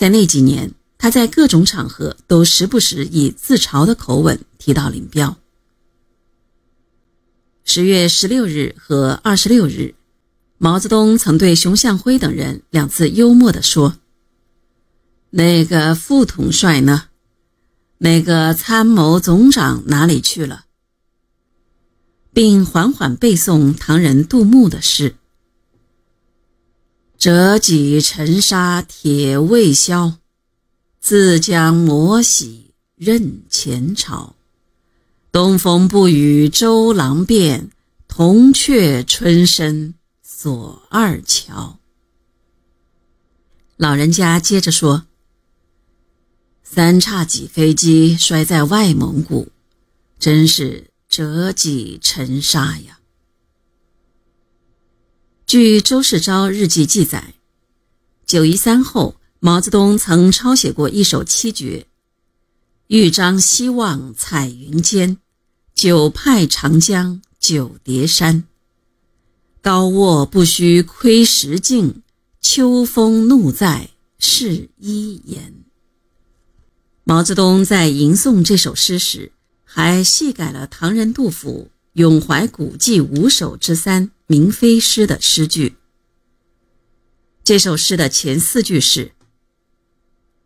在那几年，他在各种场合都时不时以自嘲的口吻提到林彪。十月十六日和二十六日，毛泽东曾对熊向晖等人两次幽默地说：“那个副统帅呢？那个参谋总长哪里去了？”并缓缓背诵唐人杜牧的诗：“折戟沉沙铁未销，自将磨洗认前朝。”东风不与周郎便，铜雀春深锁二乔。老人家接着说：“三叉戟飞机摔在外蒙古，真是折戟沉沙呀。”据周世钊日记记载，九一三后，毛泽东曾抄写过一首七绝。豫章西望彩云间，九派长江九叠山。高卧不须窥石镜，秋风怒在是一言。毛泽东在吟诵这首诗时，还细改了唐人杜甫《咏怀古迹五首之三明妃诗》的诗句。这首诗的前四句是：“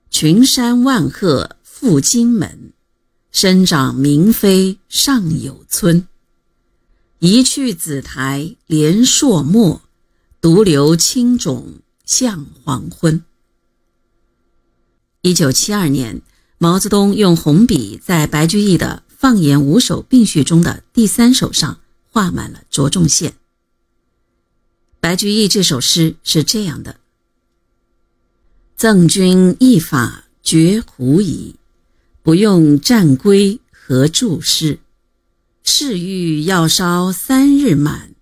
群山万壑。”赴荆门，生长明妃尚有村。一去紫台连朔漠，独留青冢向黄昏。一九七二年，毛泽东用红笔在白居易的《放言五首并序》中的第三首上画满了着重线。白居易这首诗是这样的：“赠君一法绝狐疑。”不用战规和注释，誓欲要烧三日满，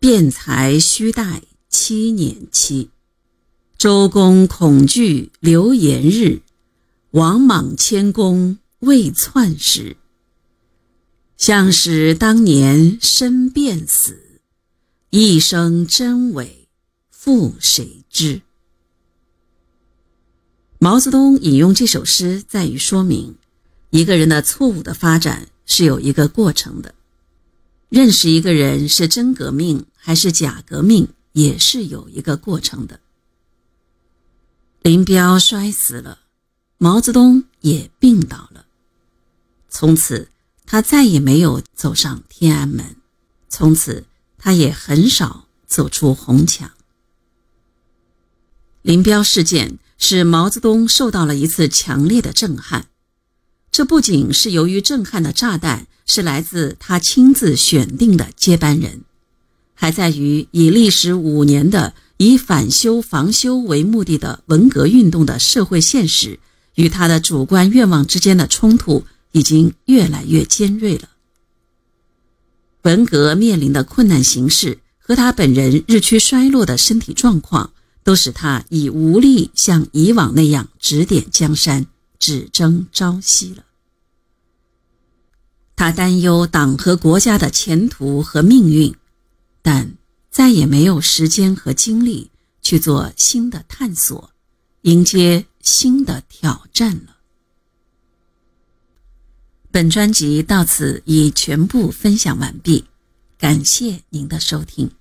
便才须待七年期。周公恐惧流言日，王莽谦恭未篡时。向使当年身便死，一生真伪复谁知？毛泽东引用这首诗，在于说明。一个人的错误的发展是有一个过程的，认识一个人是真革命还是假革命，也是有一个过程的。林彪摔死了，毛泽东也病倒了，从此他再也没有走上天安门，从此他也很少走出红墙。林彪事件使毛泽东受到了一次强烈的震撼。这不仅是由于震撼的炸弹是来自他亲自选定的接班人，还在于以历时五年的以反修防修为目的的文革运动的社会现实与他的主观愿望之间的冲突已经越来越尖锐了。文革面临的困难形势和他本人日趋衰落的身体状况，都使他已无力像以往那样指点江山。只争朝夕了。他担忧党和国家的前途和命运，但再也没有时间和精力去做新的探索，迎接新的挑战了。本专辑到此已全部分享完毕，感谢您的收听。